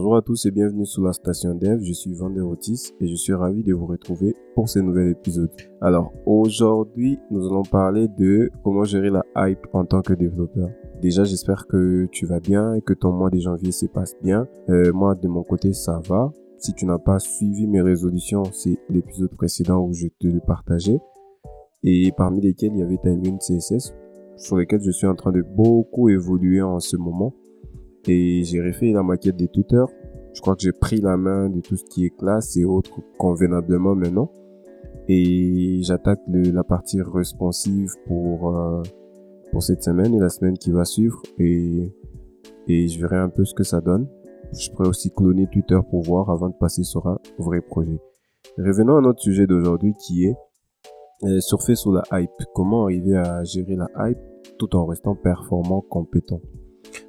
Bonjour à tous et bienvenue sur la station Dev. Je suis Otis et je suis ravi de vous retrouver pour ce nouvel épisode. Alors aujourd'hui, nous allons parler de comment gérer la hype en tant que développeur. Déjà, j'espère que tu vas bien et que ton mois de janvier se passe bien. Euh, moi, de mon côté, ça va. Si tu n'as pas suivi mes résolutions, c'est l'épisode précédent où je te le partageais. Et parmi lesquels il y avait Tailwind CSS, sur lesquels je suis en train de beaucoup évoluer en ce moment. Et j'ai refait la maquette de Twitter. Je crois que j'ai pris la main de tout ce qui est classe et autres convenablement maintenant. Et j'attaque la partie responsive pour, euh, pour cette semaine et la semaine qui va suivre. Et, et je verrai un peu ce que ça donne. Je pourrais aussi cloner Twitter pour voir avant de passer sur un vrai projet. Revenons à notre sujet d'aujourd'hui qui est euh, surfer sur la hype. Comment arriver à gérer la hype tout en restant performant, compétent?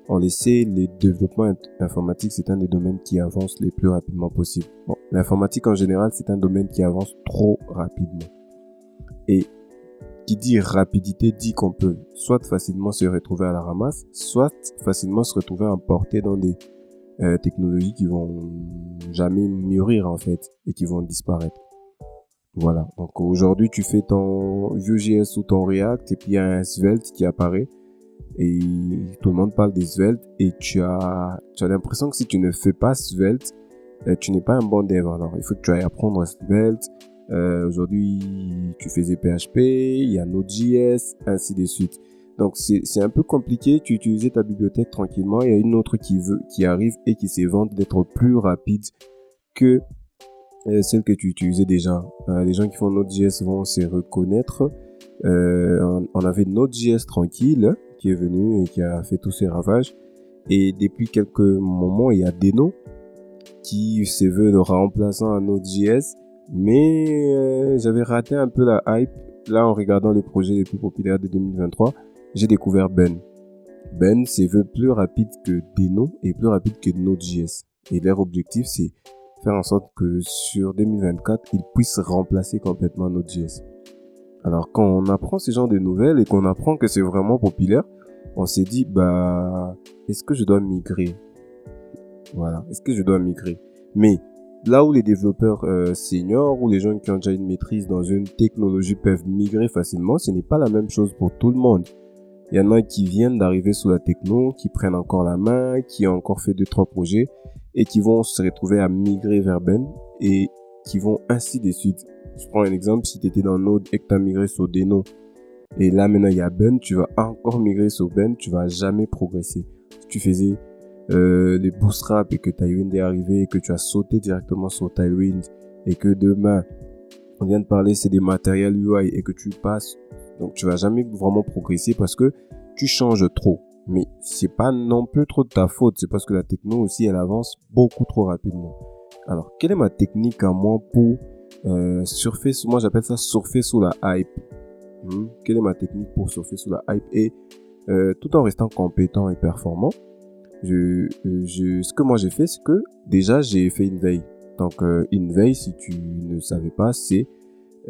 On le sait, le développement informatique, c'est un des domaines qui avance le plus rapidement possible. L'informatique en général, c'est un domaine qui avance trop rapidement. Et qui dit rapidité dit qu'on peut soit facilement se retrouver à la ramasse, soit facilement se retrouver emporté dans des euh, technologies qui vont jamais mûrir en fait et qui vont disparaître. Voilà. Donc aujourd'hui, tu fais ton Vue.js ou ton React et puis il y a un Svelte qui apparaît et tout le monde parle des Svelte et tu as, tu as l'impression que si tu ne fais pas Svelte, euh, tu n'es pas un bon dev. Alors il faut que tu ailles apprendre Svelte. Euh, aujourd'hui, tu faisais PHP, il y a Node.js, ainsi de suite. Donc c'est un peu compliqué, tu utilisais ta bibliothèque tranquillement, il y a une autre qui veut qui arrive et qui s'évente d'être plus rapide que euh, celle que tu utilisais déjà. Les gens qui font Node.js vont se reconnaître. On, avait Node.js tranquille qui est venu et qui a fait tous ses ravages. Et depuis quelques moments, il y a Deno qui se veut le remplaçant à Node.js. Mais euh, j'avais raté un peu la hype. Là, en regardant le projet les plus populaires de 2023, j'ai découvert Ben. Ben se veut plus rapide que Deno et plus rapide que Node.js. Et leur objectif, c'est faire en sorte que sur 2024, ils puissent remplacer complètement Node.js. Alors quand on apprend ce genre de nouvelles et qu'on apprend que c'est vraiment populaire, on s'est dit, bah, est-ce que je dois migrer? Voilà, est-ce que je dois migrer? Mais là où les développeurs euh, seniors ou les gens qui ont déjà une maîtrise dans une technologie peuvent migrer facilement, ce n'est pas la même chose pour tout le monde. Il y en a qui viennent d'arriver sous la techno, qui prennent encore la main, qui ont encore fait deux, trois projets et qui vont se retrouver à migrer vers Ben et qui vont ainsi de suite. Je prends un exemple, si tu étais dans Node et que tu as migré sur Deno et là maintenant il y a Ben, tu vas encore migrer sur Ben, tu vas jamais progresser. Si tu faisais euh, des bootstrap et que Tailwind est arrivé et que tu as sauté directement sur Tailwind et que demain on vient de parler c'est des matériels UI et que tu passes donc tu vas jamais vraiment progresser parce que tu changes trop. Mais c'est pas non plus trop de ta faute, c'est parce que la techno aussi elle avance beaucoup trop rapidement. Alors, quelle est ma technique à moi pour euh, surfer moi j'appelle ça surfer sous la hype. Hmm? Quelle est ma technique pour surfer sous la hype? Et euh, tout en restant compétent et performant. Je, euh, je, ce que moi j'ai fait, c'est que déjà j'ai fait une veille. Donc une veille, si tu ne savais pas, c'est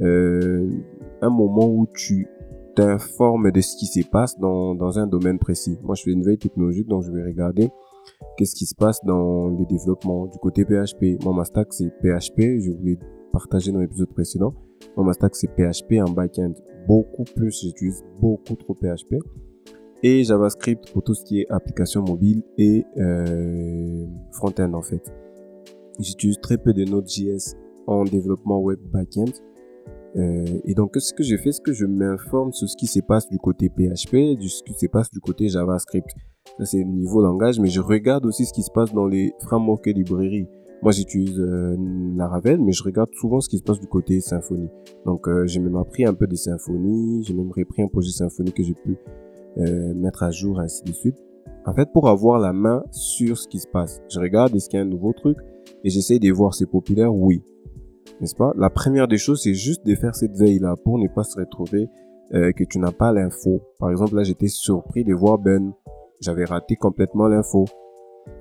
un moment où tu t'informe de ce qui se passe dans, dans un domaine précis. Moi, je fais une veille technologique, donc je vais regarder qu'est-ce qui se passe dans les développements du côté PHP. Moi, ma stack, c'est PHP. Je voulais partager dans l'épisode précédent. Moi, ma stack, c'est PHP en backend. Beaucoup plus, j'utilise beaucoup trop PHP. Et JavaScript pour tout ce qui est application mobile et euh, front-end, en fait. J'utilise très peu de Node.js en développement web backend. Euh, et donc, ce que je fais, c'est que je m'informe sur ce qui se passe du côté PHP, de ce qui se passe du côté JavaScript. Ça, c'est niveau langage, mais je regarde aussi ce qui se passe dans les frameworks et librairies. Moi, j'utilise euh, Laravel, mais je regarde souvent ce qui se passe du côté Symfony. Donc, euh, j'ai même appris un peu des Symfony, j'ai même repris un projet Symfony que j'ai pu euh, mettre à jour, ainsi de suite. En fait, pour avoir la main sur ce qui se passe, je regarde est-ce qu'il y a un nouveau truc? Et j'essaye de voir c'est populaire, oui n'est-ce pas? La première des choses, c'est juste de faire cette veille-là pour ne pas se retrouver euh, que tu n'as pas l'info. Par exemple, là, j'étais surpris de voir Ben. J'avais raté complètement l'info.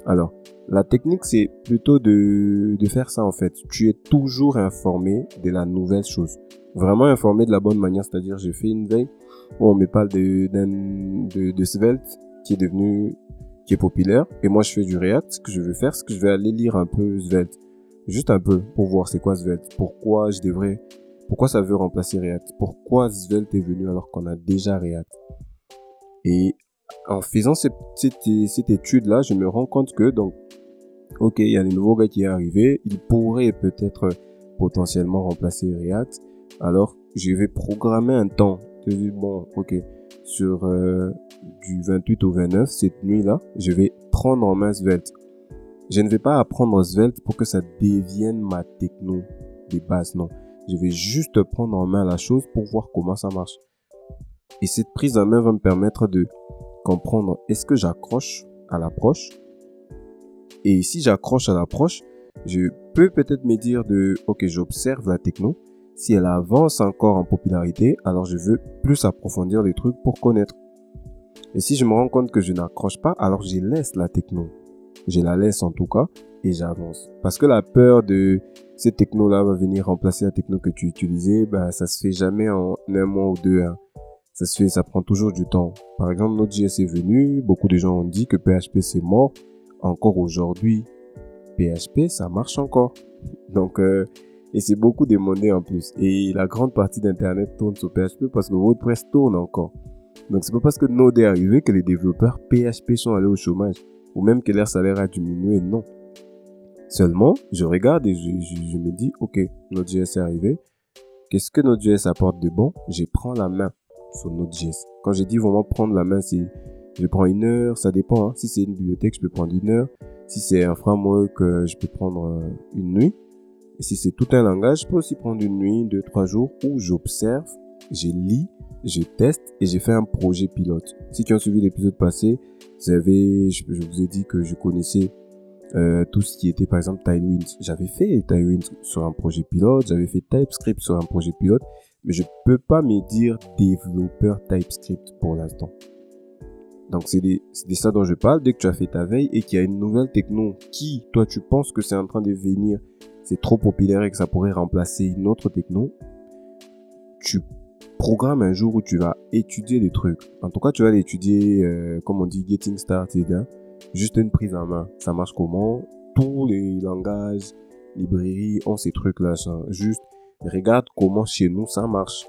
Alors, la technique, c'est plutôt de, faire ça en fait. Tu es toujours informé de la nouvelle chose. Vraiment informé de la bonne manière, c'est-à-dire j'ai fait une veille où on me parle de, de, Svelte qui est devenu qui est populaire et moi je fais du React, ce que je vais faire, c'est que je vais aller lire un peu Svelte. Juste un peu pour voir c'est quoi Svelte, pourquoi je devrais, pourquoi ça veut remplacer React, pourquoi Svelte est venu alors qu'on a déjà React? Et en faisant cette, cette, étude-là, je me rends compte que, donc, ok, il y a des nouveaux gars qui est arrivé, il pourrait peut-être potentiellement remplacer React. Alors, je vais programmer un temps. Je dis, bon, ok, sur euh, du 28 au 29, cette nuit-là, je vais prendre en main Svelte. Je ne vais pas apprendre Svelte pour que ça devienne ma techno des bases, non. Je vais juste prendre en main la chose pour voir comment ça marche. Et cette prise en main va me permettre de comprendre est-ce que j'accroche à l'approche et si j'accroche à l'approche, je peux peut-être me dire de ok j'observe la techno. Si elle avance encore en popularité, alors je veux plus approfondir les trucs pour connaître. Et si je me rends compte que je n'accroche pas, alors je laisse la techno. Je la laisse en tout cas et j'avance. Parce que la peur de cette techno-là va venir remplacer la techno que tu utilisais, bah, ça se fait jamais en un mois ou deux. Hein. Ça se fait, ça prend toujours du temps. Par exemple, Node.js est venu, beaucoup de gens ont dit que PHP c'est mort. Encore aujourd'hui, PHP ça marche encore. Donc, euh, et c'est beaucoup demandé en plus. Et la grande partie d'Internet tourne sur PHP parce que WordPress tourne encore. Donc c'est pas parce que Node est arrivé que les développeurs PHP sont allés au chômage ou même que leur salaire a diminué, non. Seulement, je regarde et je, me dis, ok, Node.js est arrivé. Qu'est-ce que Node.js apporte de bon? Je prends la main sur Node.js. Quand j'ai dit vraiment prendre la main, c'est je prends une heure, ça dépend. Hein. Si c'est une bibliothèque, je peux prendre une heure. Si c'est un framework, euh, je peux prendre euh, une nuit. Et si c'est tout un langage, je peux aussi prendre une nuit, deux, trois jours où j'observe, je lis, je teste et j'ai fait un projet pilote. Si tu as suivi l'épisode passé, vous avez, je, vous ai dit que je connaissais euh, tout ce qui était par exemple Tailwind. J'avais fait Tailwind sur un projet pilote, j'avais fait TypeScript sur un projet pilote, mais je peux pas me dire développeur TypeScript pour l'instant. Donc c'est de ça dont je parle. Dès que tu as fait ta veille et qu'il y a une nouvelle techno qui, toi, tu penses que c'est en train de venir, c'est trop populaire et que ça pourrait remplacer une autre techno, tu programmes un jour où tu vas étudier les trucs. En tout cas, tu vas l'étudier, euh, comme on dit, getting started. Hein. Juste une prise en main. Ça marche comment? Tous les langages, librairies ont ces trucs-là. Juste regarde comment chez nous ça marche.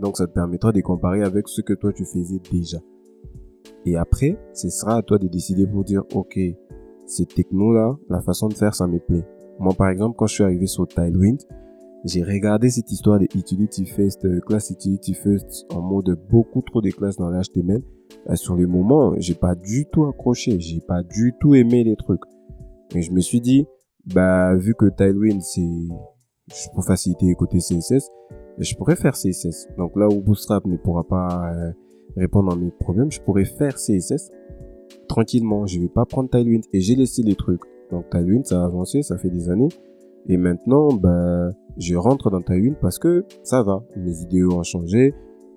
Donc ça te permettra de comparer avec ce que toi tu faisais déjà. Et après, ce sera à toi de décider pour dire, OK, ces technos-là, la façon de faire, ça me plaît. Moi, par exemple, quand je suis arrivé sur Tailwind, j'ai regardé cette histoire de Utility First, euh, class Utility First en mode beaucoup trop de classes dans l'HTML. Euh, sur le moment, j'ai pas du tout accroché, j'ai pas du tout aimé les trucs. Et je me suis dit, bah, vu que Tailwind, c'est, pour faciliter côté CSS, je pourrais faire CSS. Donc là où Bootstrap ne pourra pas euh, répondre à mes problèmes, je pourrais faire CSS tranquillement. Je vais pas prendre Tailwind et j'ai laissé les trucs. Donc Tailwind, ça a avancé, ça fait des années. Et maintenant, ben, je rentre dans Tailwind parce que ça va. Mes idéaux ont changé.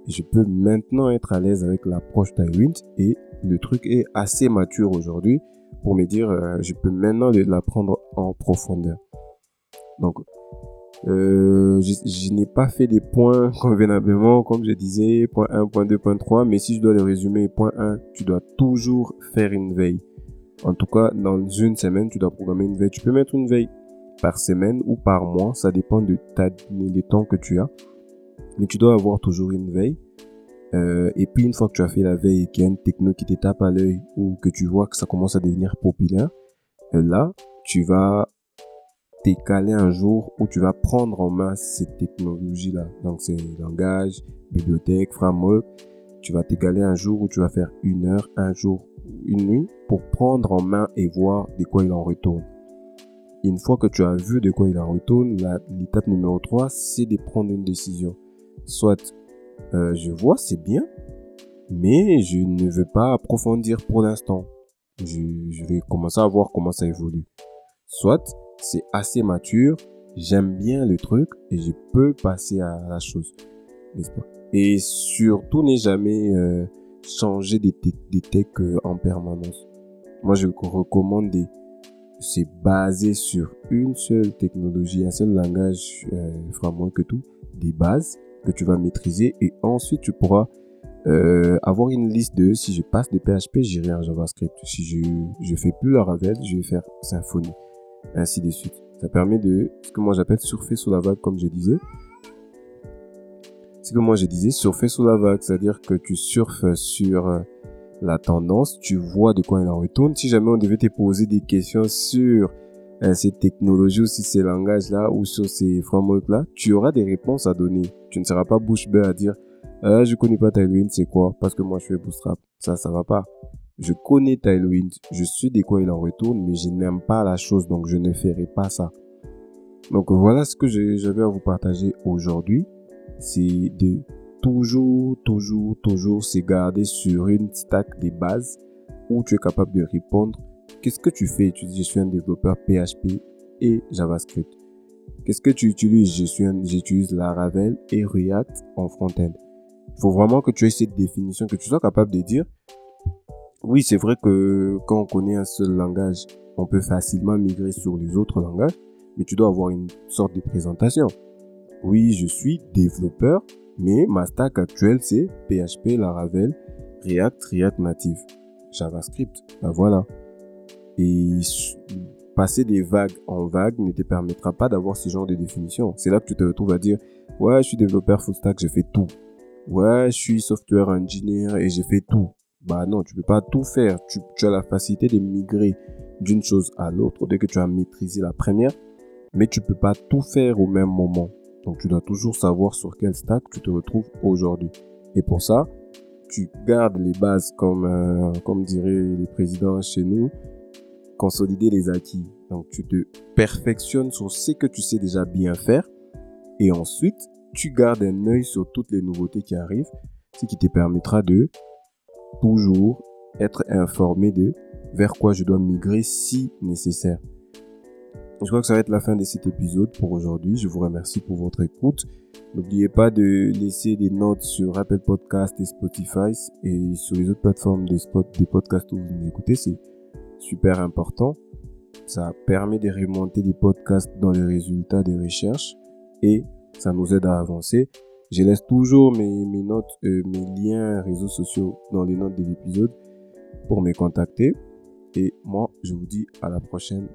Je peux maintenant être à l'aise avec l'approche Tailwind et le truc est assez mature aujourd'hui pour me dire, euh, je peux maintenant l'apprendre en profondeur. Donc, euh, je, n'ai pas fait des points convenablement, comme je disais, point 1, point 2, point 3, mais si je dois les résumer, point 1, tu dois toujours faire une veille. En tout cas, dans une semaine, tu dois programmer une veille. Tu peux mettre une veille par semaine ou par mois, ça dépend de ta, des temps que tu as. Mais tu dois avoir toujours une veille. Euh, et puis une fois que tu as fait la veille et qu'il y a une techno qui te tape à l'œil ou que tu vois que ça commence à devenir populaire, euh, là, tu vas t'écaler un jour où tu vas prendre en main ces technologies-là. Donc, c'est langage, bibliothèque, framework. Tu vas t'écaler un jour où tu vas faire une heure, un jour, une nuit pour prendre en main et voir de quoi il en retourne. une fois que tu as vu de quoi il en retourne, l'étape numéro 3, c'est de prendre une décision. Soit euh, je vois, c'est bien, mais je ne veux pas approfondir pour l'instant. Je, je vais commencer à voir comment ça évolue. Soit c'est assez mature, j'aime bien le truc et je peux passer à la chose, Et surtout, ne jamais euh, changer des, des techs euh, en permanence. Moi, je recommande de se baser sur une seule technologie, un seul langage, euh, que tout, des bases que tu vas maîtriser et ensuite tu pourras Euh, avoir une liste de si je passe des PHP, j'irai en JavaScript. Si je je fais plus Laravel, je vais faire Symfony, ainsi de suite. Ça permet de ce que moi j'appelle surfer sous la vague, comme je disais. Ce que moi je disais, surfer sous la vague, c'est-à-dire que tu surfes sur euh, la tendance, tu vois de quoi il en retourne. Si jamais on devait te poser des questions sur euh, ces technologies ou si ces langages-là ou sur ces frameworks-là, tu auras des réponses à donner. Tu ne seras pas bouche bée à dire euh, je connais pas Tailwind, c'est quoi? Parce que moi je fais Bootstrap. Ça, ça va pas. Je connais Tailwind, je sais de quoi il en retourne, mais je n'aime pas la chose, donc je ne ferai pas ça. Donc voilà ce que j'avais à vous partager aujourd'hui. C'est de toujours, toujours, toujours se garder sur une stack des bases où tu es capable de répondre. Qu'est-ce que tu fais? Tu dis, je suis un développeur PHP et JavaScript. Qu'est-ce que tu utilises? Je j'utilise Laravel et React en front-end. Il faut vraiment que tu aies cette définition, que tu sois capable de dire, oui, c'est vrai que quand on connaît un seul langage, on peut facilement migrer sur les autres langages, mais tu dois avoir une sorte de présentation. Oui, je suis développeur, mais ma stack actuelle, c'est PHP, Laravel, React, React Native, JavaScript. Ben voilà. Et passer des vagues en vagues ne te permettra pas d'avoir ce genre de définition. C'est là que tu te retrouves à dire, ouais, je suis développeur full stack, je fais tout. Ouais, je suis software engineer et j'ai fait tout. Bah non, tu peux pas tout faire. Tu, as la facilité de migrer d'une chose à l'autre dès que tu as maîtrisé la première, mais tu peux pas tout faire au même moment. Donc tu dois toujours savoir sur quel stack tu te retrouves aujourd'hui. Et pour ça, tu gardes les bases comme, euh, comme diraient les présidents chez nous, consolider les acquis. Donc tu te perfectionnes sur ce que tu sais déjà bien faire. Et ensuite, tu gardes un œil sur toutes les nouveautés qui arrivent, ce qui te permettra de toujours être informé de vers quoi je dois migrer si nécessaire. Je crois que ça va être la fin de cet épisode pour aujourd'hui. Je vous remercie pour votre écoute. N'oubliez pas de laisser des notes sur Apple Podcast et Spotify et sur les autres plateformes de podcasts où vous nous écoutez. C'est super important. Ça permet de remonter des podcasts dans les résultats des recherches et ça nous aide à avancer. Je laisse toujours mes, notes, euh, mes liens réseaux sociaux dans les notes de l'épisode pour me contacter. Et moi, je vous dis à la prochaine